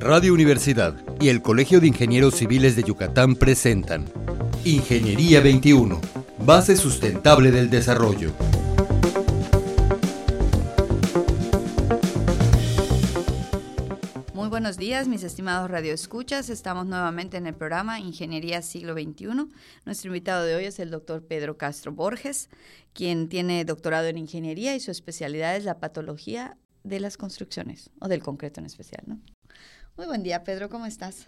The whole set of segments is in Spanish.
Radio Universidad y el Colegio de Ingenieros Civiles de Yucatán presentan Ingeniería 21, base sustentable del desarrollo. Muy buenos días, mis estimados radioescuchas. Estamos nuevamente en el programa Ingeniería Siglo XXI. Nuestro invitado de hoy es el doctor Pedro Castro Borges, quien tiene doctorado en ingeniería y su especialidad es la patología de las construcciones, o del concreto en especial, ¿no? Muy buen día, Pedro, ¿cómo estás?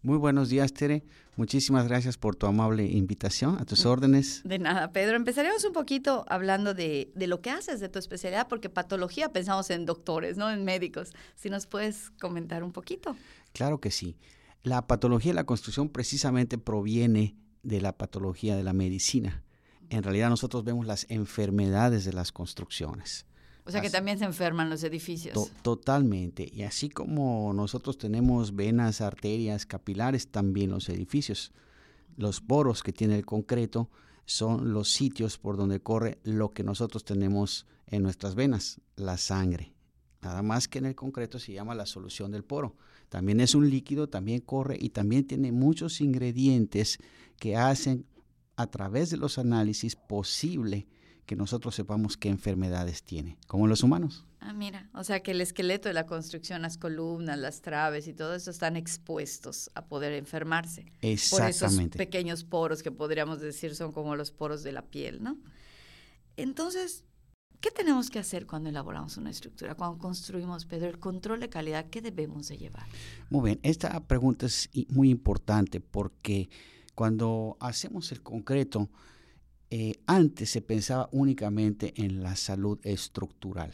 Muy buenos días, Tere. Muchísimas gracias por tu amable invitación. A tus órdenes. De nada, Pedro. Empezaremos un poquito hablando de, de, lo que haces, de tu especialidad, porque patología pensamos en doctores, ¿no? En médicos. Si nos puedes comentar un poquito. Claro que sí. La patología de la construcción precisamente proviene de la patología de la medicina. En realidad nosotros vemos las enfermedades de las construcciones. O sea que también se enferman los edificios. To totalmente. Y así como nosotros tenemos venas, arterias, capilares, también los edificios. Los poros que tiene el concreto son los sitios por donde corre lo que nosotros tenemos en nuestras venas, la sangre. Nada más que en el concreto se llama la solución del poro. También es un líquido, también corre y también tiene muchos ingredientes que hacen a través de los análisis posible que nosotros sepamos qué enfermedades tiene, como los humanos. Ah, mira, o sea que el esqueleto de la construcción, las columnas, las traves y todo eso están expuestos a poder enfermarse. Exactamente. Por esos pequeños poros que podríamos decir son como los poros de la piel, ¿no? Entonces, ¿qué tenemos que hacer cuando elaboramos una estructura, cuando construimos, Pedro? El control de calidad, ¿qué debemos de llevar? Muy bien, esta pregunta es muy importante porque cuando hacemos el concreto, eh, antes se pensaba únicamente en la salud estructural.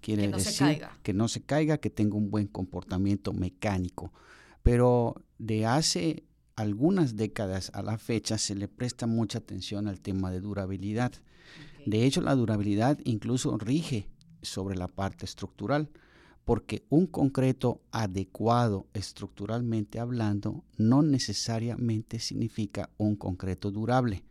Quiere que no decir se caiga. que no se caiga, que tenga un buen comportamiento mecánico. Pero de hace algunas décadas a la fecha se le presta mucha atención al tema de durabilidad. Okay. De hecho, la durabilidad incluso rige sobre la parte estructural, porque un concreto adecuado estructuralmente hablando no necesariamente significa un concreto durable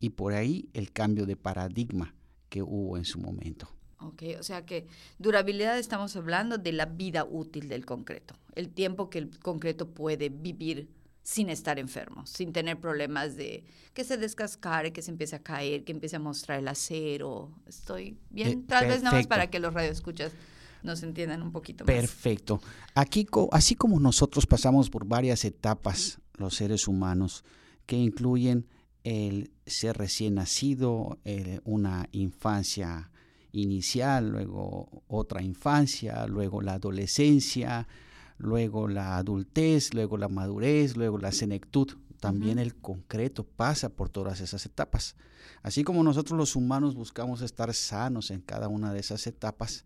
y por ahí el cambio de paradigma que hubo en su momento. Ok, o sea que durabilidad estamos hablando de la vida útil del concreto, el tiempo que el concreto puede vivir sin estar enfermo, sin tener problemas de que se descascare, que se empiece a caer, que empiece a mostrar el acero. Estoy bien, tal perfecto. vez nada más para que los radioescuchas nos entiendan un poquito más. Perfecto. Aquí, así como nosotros pasamos por varias etapas, los seres humanos, que incluyen el ser recién nacido, una infancia inicial, luego otra infancia, luego la adolescencia, luego la adultez, luego la madurez, luego la senectud. También uh -huh. el concreto pasa por todas esas etapas. Así como nosotros los humanos buscamos estar sanos en cada una de esas etapas,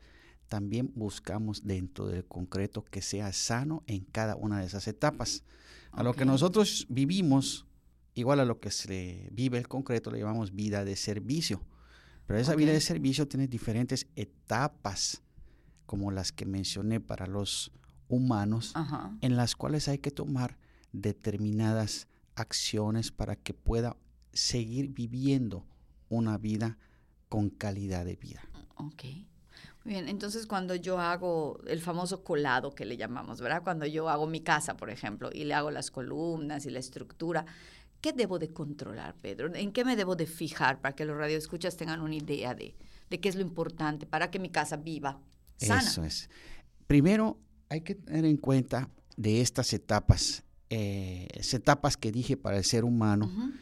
también buscamos dentro del concreto que sea sano en cada una de esas etapas. A okay. lo que nosotros vivimos, igual a lo que se vive el concreto, le llamamos vida de servicio. Pero esa okay. vida de servicio tiene diferentes etapas, como las que mencioné para los humanos, uh -huh. en las cuales hay que tomar determinadas acciones para que pueda seguir viviendo una vida con calidad de vida. Ok. Muy bien, entonces cuando yo hago el famoso colado que le llamamos, ¿verdad? Cuando yo hago mi casa, por ejemplo, y le hago las columnas y la estructura, ¿qué debo de controlar, Pedro? ¿En qué me debo de fijar para que los radioescuchas tengan una idea de, de qué es lo importante para que mi casa viva sana? Eso es. Primero, hay que tener en cuenta de estas etapas, eh, etapas que dije para el ser humano. Uh -huh.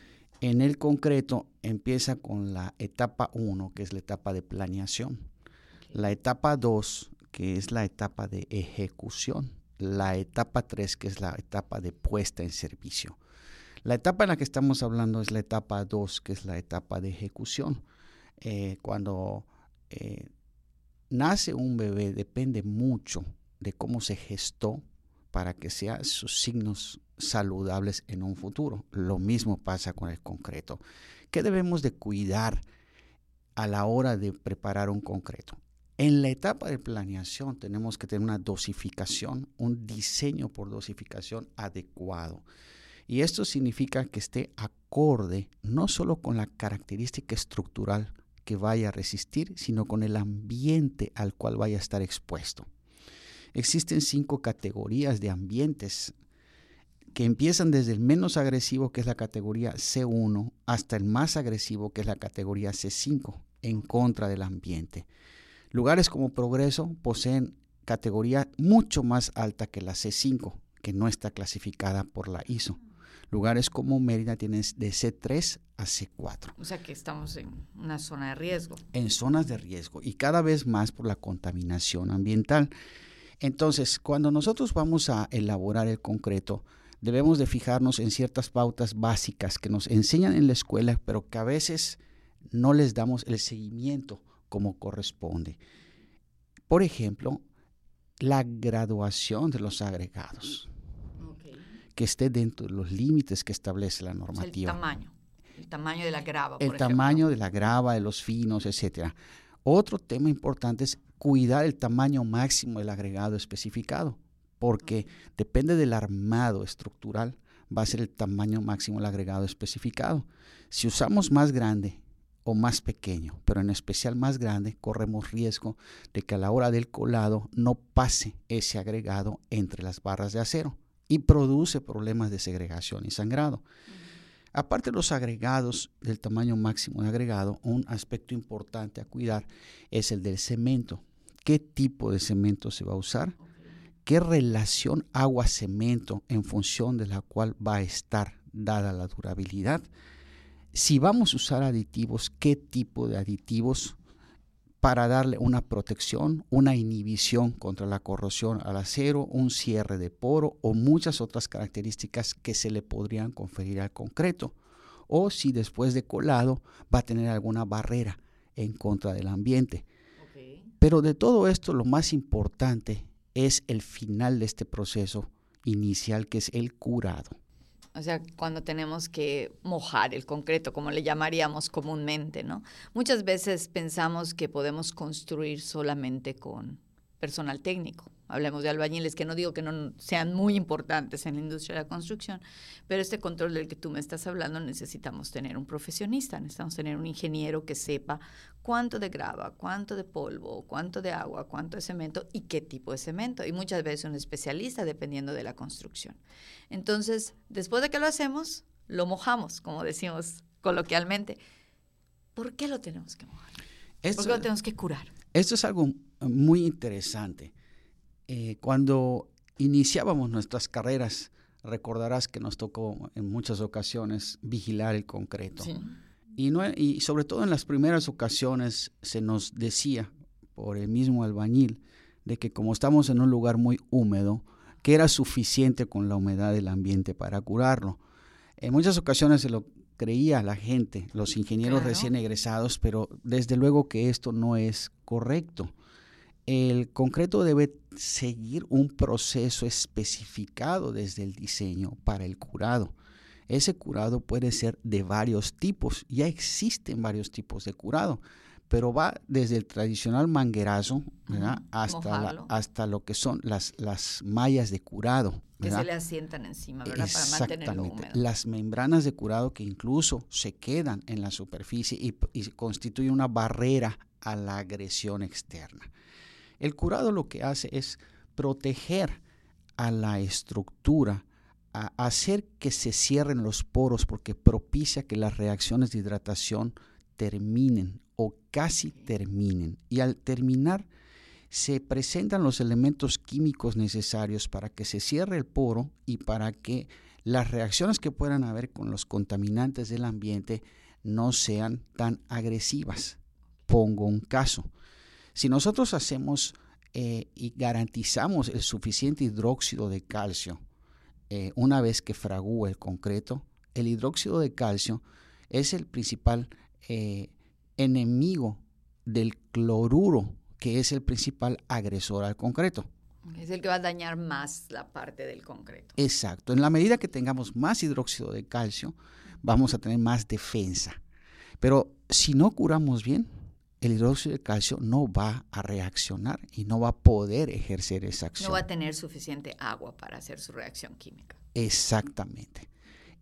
En el concreto empieza con la etapa 1, que es la etapa de planeación. Okay. La etapa 2, que es la etapa de ejecución. La etapa 3, que es la etapa de puesta en servicio. La etapa en la que estamos hablando es la etapa 2, que es la etapa de ejecución. Eh, cuando eh, nace un bebé depende mucho de cómo se gestó para que sean sus signos saludables en un futuro. Lo mismo pasa con el concreto. ¿Qué debemos de cuidar a la hora de preparar un concreto? En la etapa de planeación tenemos que tener una dosificación, un diseño por dosificación adecuado. Y esto significa que esté acorde no solo con la característica estructural que vaya a resistir, sino con el ambiente al cual vaya a estar expuesto. Existen cinco categorías de ambientes que empiezan desde el menos agresivo, que es la categoría C1, hasta el más agresivo, que es la categoría C5, en contra del ambiente. Lugares como Progreso poseen categoría mucho más alta que la C5, que no está clasificada por la ISO. Lugares como Mérida tienen de C3 a C4. O sea que estamos en una zona de riesgo. En zonas de riesgo y cada vez más por la contaminación ambiental. Entonces, cuando nosotros vamos a elaborar el concreto, debemos de fijarnos en ciertas pautas básicas que nos enseñan en la escuela, pero que a veces no les damos el seguimiento como corresponde. Por ejemplo, la graduación de los agregados, que esté dentro de los límites que establece la normativa. el tamaño, el tamaño de la grava. El tamaño de la grava, de los finos, etcétera. Otro tema importante es cuidar el tamaño máximo del agregado especificado, porque depende del armado estructural, va a ser el tamaño máximo del agregado especificado. Si usamos más grande o más pequeño, pero en especial más grande, corremos riesgo de que a la hora del colado no pase ese agregado entre las barras de acero y produce problemas de segregación y sangrado. Aparte de los agregados del tamaño máximo de agregado, un aspecto importante a cuidar es el del cemento. ¿Qué tipo de cemento se va a usar? ¿Qué relación agua-cemento en función de la cual va a estar dada la durabilidad? si vamos a usar aditivos, qué tipo de aditivos para darle una protección, una inhibición contra la corrosión al acero, un cierre de poro o muchas otras características que se le podrían conferir al concreto. O si después de colado va a tener alguna barrera en contra del ambiente. Pero de todo esto lo más importante es el final de este proceso inicial que es el curado. O sea, cuando tenemos que mojar el concreto, como le llamaríamos comúnmente, ¿no? Muchas veces pensamos que podemos construir solamente con personal técnico. Hablemos de albañiles, que no digo que no sean muy importantes en la industria de la construcción, pero este control del que tú me estás hablando necesitamos tener un profesionista, necesitamos tener un ingeniero que sepa cuánto de grava, cuánto de polvo, cuánto de agua, cuánto de cemento y qué tipo de cemento. Y muchas veces un especialista dependiendo de la construcción. Entonces, después de que lo hacemos, lo mojamos, como decimos coloquialmente. ¿Por qué lo tenemos que mojar? ¿Por qué lo tenemos que curar? Esto es algo muy interesante. Eh, cuando iniciábamos nuestras carreras, recordarás que nos tocó en muchas ocasiones vigilar el concreto. Y, no, y sobre todo en las primeras ocasiones se nos decía por el mismo albañil de que como estamos en un lugar muy húmedo, que era suficiente con la humedad del ambiente para curarlo. En muchas ocasiones se lo creía la gente, los ingenieros recién egresados, pero desde luego que esto no es correcto. El concreto debe seguir un proceso especificado desde el diseño para el curado. Ese curado puede ser de varios tipos, ya existen varios tipos de curado, pero va desde el tradicional manguerazo hasta, hasta lo que son las, las mallas de curado. Que se le asientan encima, ¿verdad? Para mantenerlo húmedo. Las membranas de curado que incluso se quedan en la superficie y, y constituyen una barrera a la agresión externa. El curado lo que hace es proteger a la estructura, a hacer que se cierren los poros porque propicia que las reacciones de hidratación terminen o casi terminen. Y al terminar se presentan los elementos químicos necesarios para que se cierre el poro y para que las reacciones que puedan haber con los contaminantes del ambiente no sean tan agresivas. Pongo un caso. Si nosotros hacemos eh, y garantizamos el suficiente hidróxido de calcio eh, una vez que fragúa el concreto, el hidróxido de calcio es el principal eh, enemigo del cloruro, que es el principal agresor al concreto. Es el que va a dañar más la parte del concreto. Exacto. En la medida que tengamos más hidróxido de calcio, vamos a tener más defensa. Pero si no curamos bien, el hidróxido de calcio no va a reaccionar y no va a poder ejercer esa acción. No va a tener suficiente agua para hacer su reacción química. Exactamente.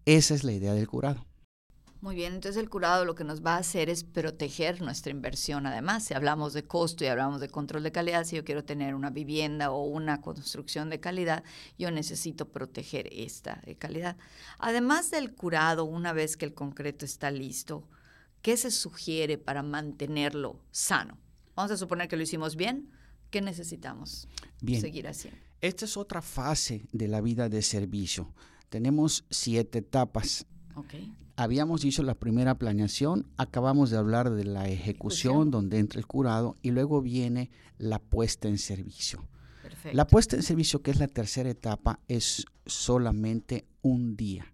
Esa es la idea del curado. Muy bien, entonces el curado lo que nos va a hacer es proteger nuestra inversión. Además, si hablamos de costo y hablamos de control de calidad, si yo quiero tener una vivienda o una construcción de calidad, yo necesito proteger esta de calidad. Además del curado, una vez que el concreto está listo, ¿qué se sugiere para mantenerlo sano? Vamos a suponer que lo hicimos bien. ¿Qué necesitamos seguir haciendo? Esta es otra fase de la vida de servicio. Tenemos siete etapas. Okay habíamos dicho la primera planeación, acabamos de hablar de la ejecución, donde entra el curado y luego viene la puesta en servicio. La puesta en servicio, que es la tercera etapa, es solamente un día.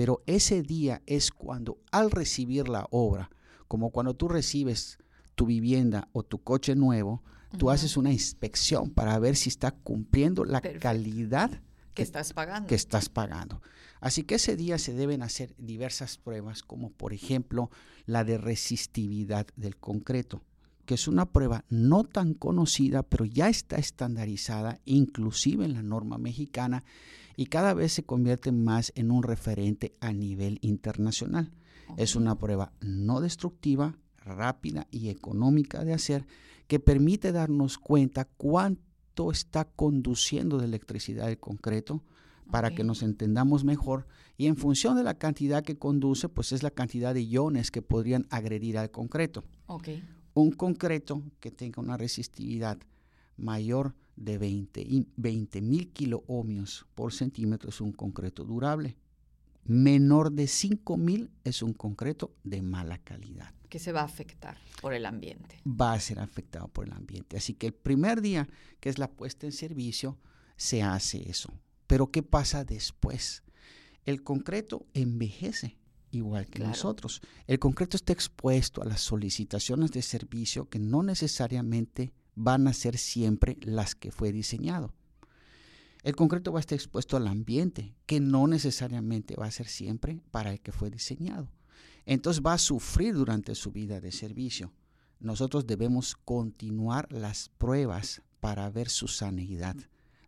Pero ese día es cuando al recibir la obra, como cuando tú recibes tu vivienda o tu coche nuevo, tú haces una inspección para ver si está cumpliendo la calidad que, estás pagando. Que estás pagando. Así que ese día se deben hacer diversas pruebas, como por ejemplo la de resistividad del concreto, que es una prueba no tan conocida, pero ya está estandarizada, inclusive en la norma mexicana, y cada vez se convierte más en un referente a nivel internacional. Es una prueba no destructiva, rápida y económica de hacer, que permite darnos cuenta cuánto está conduciendo de electricidad el concreto para que nos entendamos mejor y en función de la cantidad que conduce, pues es la cantidad de iones que podrían agredir al concreto. Un concreto que tenga una resistividad mayor de 20 mil kiloohmios por centímetro es un concreto durable. Menor de 5 mil es un concreto de mala calidad que se va a afectar por el ambiente. Va a ser afectado por el ambiente. Así que el primer día, que es la puesta en servicio, se hace eso. Pero ¿qué pasa después? El concreto envejece igual que nosotros. El concreto está expuesto a las solicitaciones de servicio que no necesariamente van a ser siempre las que fue diseñado. El concreto va a estar expuesto al ambiente, que no necesariamente va a ser siempre para el que fue diseñado entonces va a sufrir durante su vida de servicio. Nosotros debemos continuar las pruebas para ver su sanidad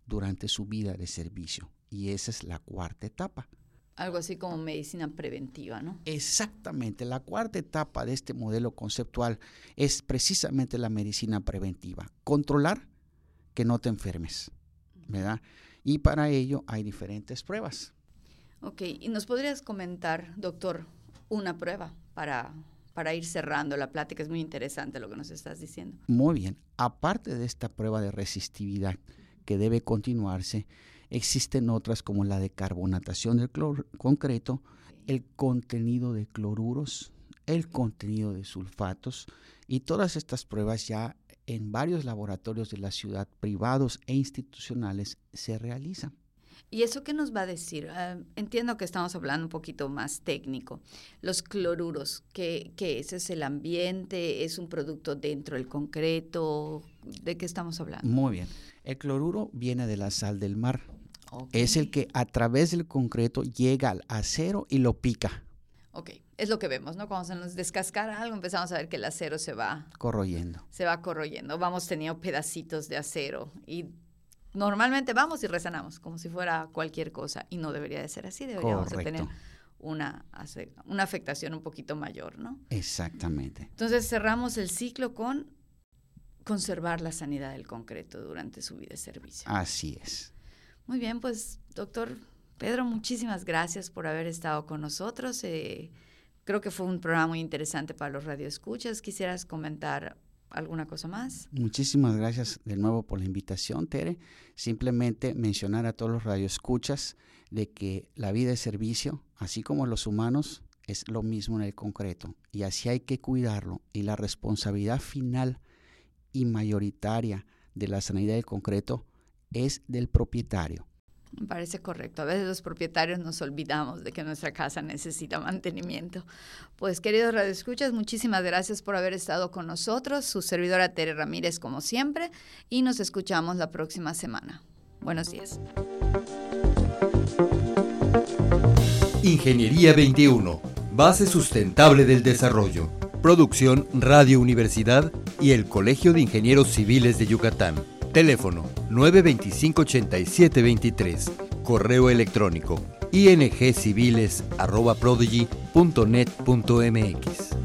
durante su vida de servicio. Y esa es la cuarta etapa. Algo así como medicina preventiva, ¿no? Exactamente. La cuarta etapa de este modelo conceptual es precisamente la medicina preventiva. Controlar que no te enfermes, ¿verdad? Y para ello hay diferentes pruebas. Ok, y nos podrías comentar, doctor, una prueba para, para ir cerrando la plática. Es muy interesante lo que nos estás diciendo. Muy bien. Aparte de esta prueba de resistividad que debe continuarse, existen otras como la de carbonatación del concreto, el contenido de cloruros, el contenido de sulfatos y todas estas pruebas ya en varios laboratorios de la ciudad, privados e institucionales, se realizan. ¿Y eso qué nos va a decir? Ah, entiendo que estamos hablando un poquito más técnico. Los cloruros, ¿qué, ¿qué, es? ¿Es el ambiente? ¿Es un producto dentro del concreto? ¿De qué estamos hablando? Muy bien. El cloruro viene de la sal del mar. Es el que a través del concreto llega al acero y lo pica. Ok, es lo que vemos, ¿no? Cuando se nos descascara algo, empezamos a ver que el acero se va... Corroyendo. Se va corroyendo. Vamos teniendo pedacitos de acero y normalmente vamos y rezanamos como si fuera cualquier cosa y no debería de ser así, deberíamos de tener una, una afectación un poquito mayor, ¿no? Exactamente. Entonces cerramos el ciclo con conservar la sanidad del concreto durante su vida de servicio. Así es. Muy bien, pues doctor Pedro, muchísimas gracias por haber estado con nosotros. Eh, creo que fue un programa muy interesante para los radioescuchas. ¿Quisieras comentar ¿Alguna cosa más? Muchísimas gracias de nuevo por la invitación, Tere. Simplemente mencionar a todos los radioescuchas de que la vida de servicio, así como los humanos, es lo mismo en el concreto y así hay que cuidarlo y la responsabilidad final y mayoritaria de la sanidad del concreto es del propietario. Me parece correcto. A veces los propietarios nos olvidamos de que nuestra casa necesita mantenimiento. Pues queridos radioescuchas, muchísimas gracias por haber estado con nosotros. Su servidora Tere Ramírez como siempre y nos escuchamos la próxima semana. Buenos días. Ingeniería 21, base sustentable del desarrollo. Producción Radio Universidad y el Colegio de Ingenieros Civiles de Yucatán. Teléfono 925-8723. Correo electrónico ingciviles.prodigy.net.mx.